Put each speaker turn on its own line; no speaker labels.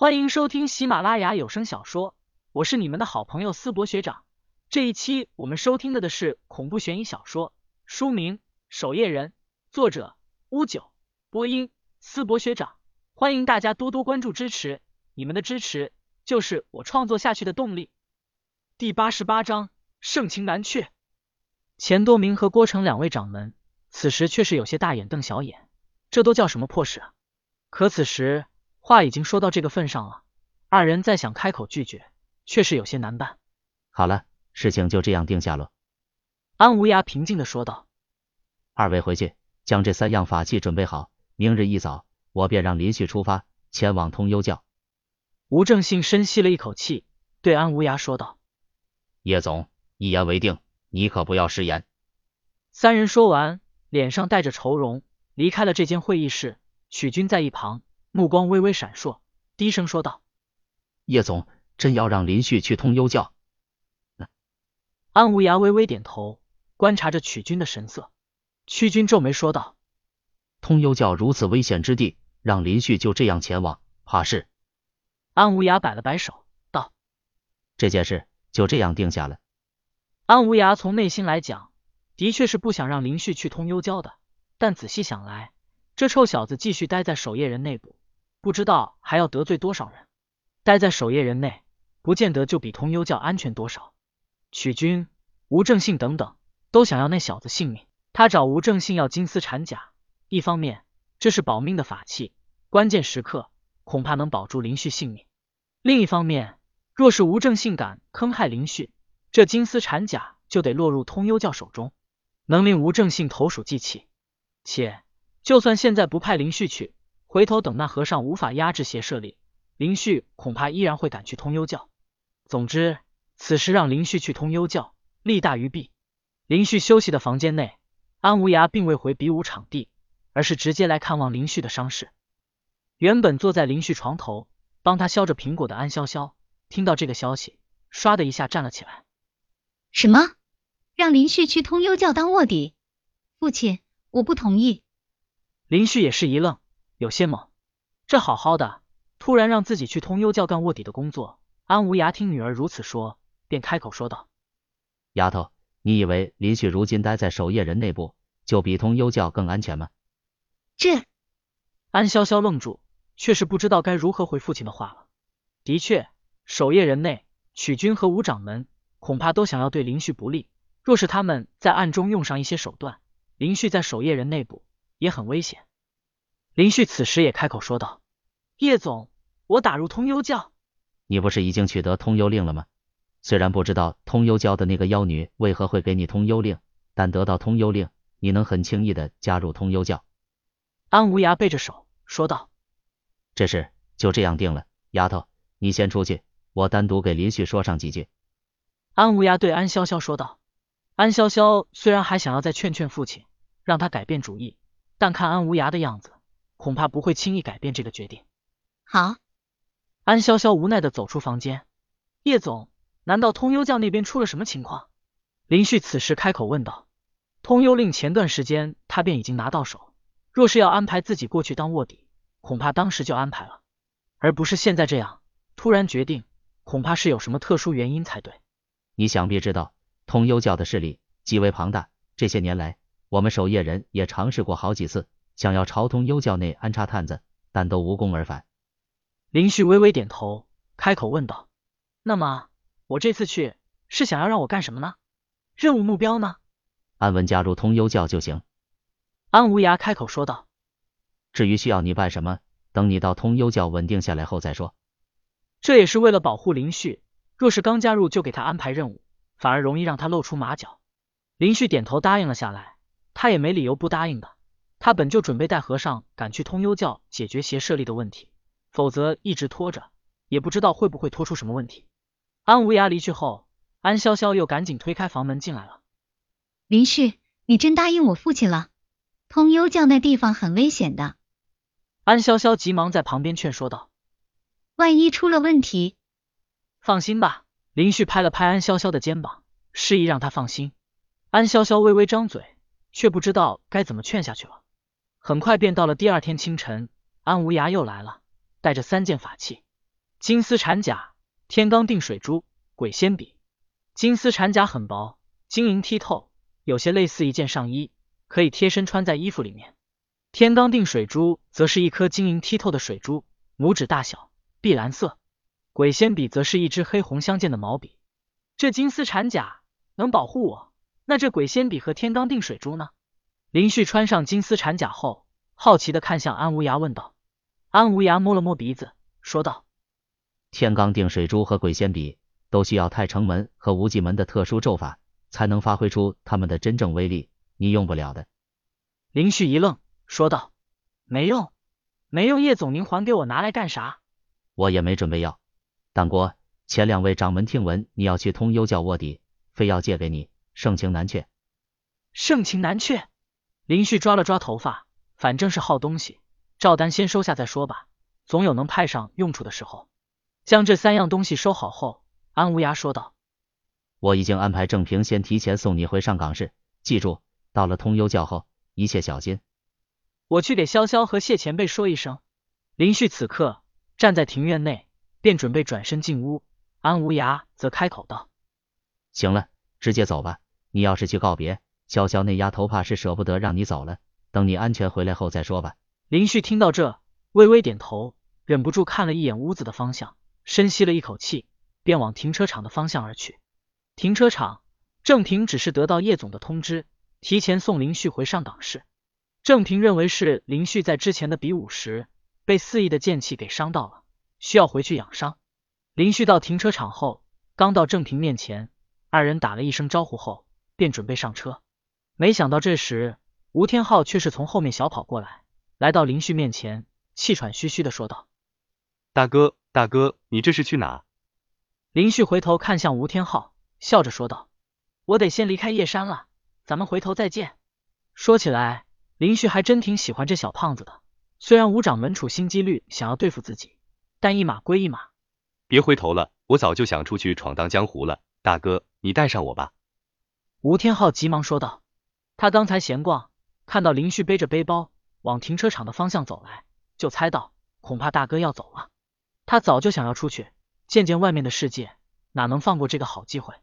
欢迎收听喜马拉雅有声小说，我是你们的好朋友思博学长。这一期我们收听的的是恐怖悬疑小说，书名《守夜人》，作者乌九，播音思博学长。欢迎大家多多关注支持，你们的支持就是我创作下去的动力。第八十八章，盛情难却。钱多明和郭成两位掌门此时却是有些大眼瞪小眼，这都叫什么破事啊？可此时话已经说到这个份上了，二人再想开口拒绝，却是有些难办。
好了，事情就这样定下了。
安无涯平静的说道：“
二位回去，将这三样法器准备好，明日一早，我便让林旭出发，前往通幽教。”
吴正信深吸了一口气，对安无涯说道：“
叶总，一言为定，你可不要食言。”
三人说完，脸上带着愁容，离开了这间会议室。许军在一旁，目光微微闪烁，低声说道：“
叶总，真要让林旭去通幽教？”
安无涯微微点头，观察着曲军的神色。曲军皱眉说道：“
通幽教如此危险之地，让林旭就这样前往，怕是……”
安无涯摆了摆手，道：“
这件事就这样定下了。”
安无涯从内心来讲，的确是不想让林旭去通幽教的，但仔细想来，这臭小子继续待在守夜人内部，不知道还要得罪多少人。待在守夜人内，不见得就比通幽教安全多少。曲军、吴正信等等都想要那小子性命。他找吴正信要金丝缠甲，一方面这是保命的法器，关键时刻恐怕能保住林旭性命；另一方面，若是吴正信敢坑害林旭，这金丝缠甲就得落入通幽教手中，能令吴正信投鼠忌器。且就算现在不派林旭去，回头等那和尚无法压制邪舍力，林旭恐怕依然会赶去通幽教。总之，此时让林旭去通幽教，利大于弊。林旭休息的房间内，安无涯并未回比武场地，而是直接来看望林旭的伤势。原本坐在林旭床头帮他削着苹果的安潇潇，听到这个消息，唰的一下站了起来。
什么？让林旭去通幽教当卧底？父亲，我不同意。
林旭也是一愣，有些懵。这好好的，突然让自己去通幽教干卧底的工作。安无涯听女儿如此说，便开口说道：“
丫头，你以为林旭如今待在守夜人内部，就比通幽教更安全吗？”
这……
安潇潇愣住，却是不知道该如何回父亲的话了。的确，守夜人内，曲军和吴掌门恐怕都想要对林旭不利。若是他们在暗中用上一些手段，林旭在守夜人内部。也很危险。林旭此时也开口说道：“叶总，我打入通幽教。
你不是已经取得通幽令了吗？虽然不知道通幽教的那个妖女为何会给你通幽令，但得到通幽令，你能很轻易的加入通幽教。”
安无涯背着手说道：“
这事就这样定了。丫头，你先出去，我单独给林旭说上几句。”
安无涯对安潇潇说道。安潇潇虽然还想要再劝劝父亲，让他改变主意。但看安无涯的样子，恐怕不会轻易改变这个决定。
好，
安潇潇无奈的走出房间。叶总，难道通幽教那边出了什么情况？林旭此时开口问道。通幽令前段时间他便已经拿到手，若是要安排自己过去当卧底，恐怕当时就安排了，而不是现在这样突然决定，恐怕是有什么特殊原因才对。
你想必知道，通幽教的势力极为庞大，这些年来。我们守夜人也尝试过好几次，想要朝通幽教内安插探子，但都无功而返。
林旭微微点头，开口问道：“那么我这次去是想要让我干什么呢？任务目标呢？”
安稳加入通幽教就行。
安无涯开口说道：“
至于需要你办什么，等你到通幽教稳定下来后再说。”
这也是为了保护林旭，若是刚加入就给他安排任务，反而容易让他露出马脚。林旭点头答应了下来。他也没理由不答应的，他本就准备带和尚赶去通幽教解决邪舍利的问题，否则一直拖着，也不知道会不会拖出什么问题。安无涯离去后，安潇潇又赶紧推开房门进来了。
林旭，你真答应我父亲了？通幽教那地方很危险的。
安潇潇急忙在旁边劝说道：“
万一出了问题……
放心吧。”林旭拍了拍安潇潇的肩膀，示意让他放心。安潇潇微微张嘴。却不知道该怎么劝下去了。很快便到了第二天清晨，安无涯又来了，带着三件法器。金丝缠甲、天罡定水珠、鬼仙笔。金丝缠甲很薄，晶莹剔透，有些类似一件上衣，可以贴身穿在衣服里面。天罡定水珠则是一颗晶莹剔透的水珠，拇指大小，碧蓝色。鬼仙笔则是一支黑红相间的毛笔。这金丝缠甲能保护我，那这鬼仙笔和天罡定水珠呢？林旭穿上金丝缠甲后，好奇的看向安无涯，问道。安无涯摸了摸鼻子，说道：“
天罡定水珠和鬼仙笔都需要太成门和无极门的特殊咒法，才能发挥出他们的真正威力，你用不了的。”
林旭一愣，说道：“没用，没用，叶总您还给我拿来干啥？”
我也没准备要。党国前两位掌门听闻你要去通幽教卧底，非要借给你，盛情难却。
盛情难却。林旭抓了抓头发，反正是好东西，赵丹先收下再说吧，总有能派上用处的时候。将这三样东西收好后，安无涯说道：“
我已经安排郑平先提前送你回上港市，记住，到了通幽教后，一切小心。”
我去给潇潇和谢前辈说一声。林旭此刻站在庭院内。便准备转身进屋，安无涯则开口道：“
行了，直接走吧。你要是去告别潇潇那丫头，怕是舍不得让你走了。等你安全回来后再说吧。”
林旭听到这，微微点头，忍不住看了一眼屋子的方向，深吸了一口气，便往停车场的方向而去。停车场，郑平只是得到叶总的通知，提前送林旭回上岗市。郑平认为是林旭在之前的比武时被肆意的剑气给伤到了。需要回去养伤。林旭到停车场后，刚到郑平面前，二人打了一声招呼后，便准备上车。没想到这时，吴天昊却是从后面小跑过来，来到林旭面前，气喘吁吁的说道：“
大哥，大哥，你这是去哪？”
林旭回头看向吴天昊，笑着说道：“我得先离开叶山了，咱们回头再见。”说起来，林旭还真挺喜欢这小胖子的。虽然吴掌门处心积虑想要对付自己。但一码归一码，
别回头了，我早就想出去闯荡江湖了。大哥，你带上我吧。
吴天昊急忙说道。他刚才闲逛，看到林旭背着背包往停车场的方向走来，就猜到恐怕大哥要走了。他早就想要出去见见外面的世界，哪能放过这个好机会？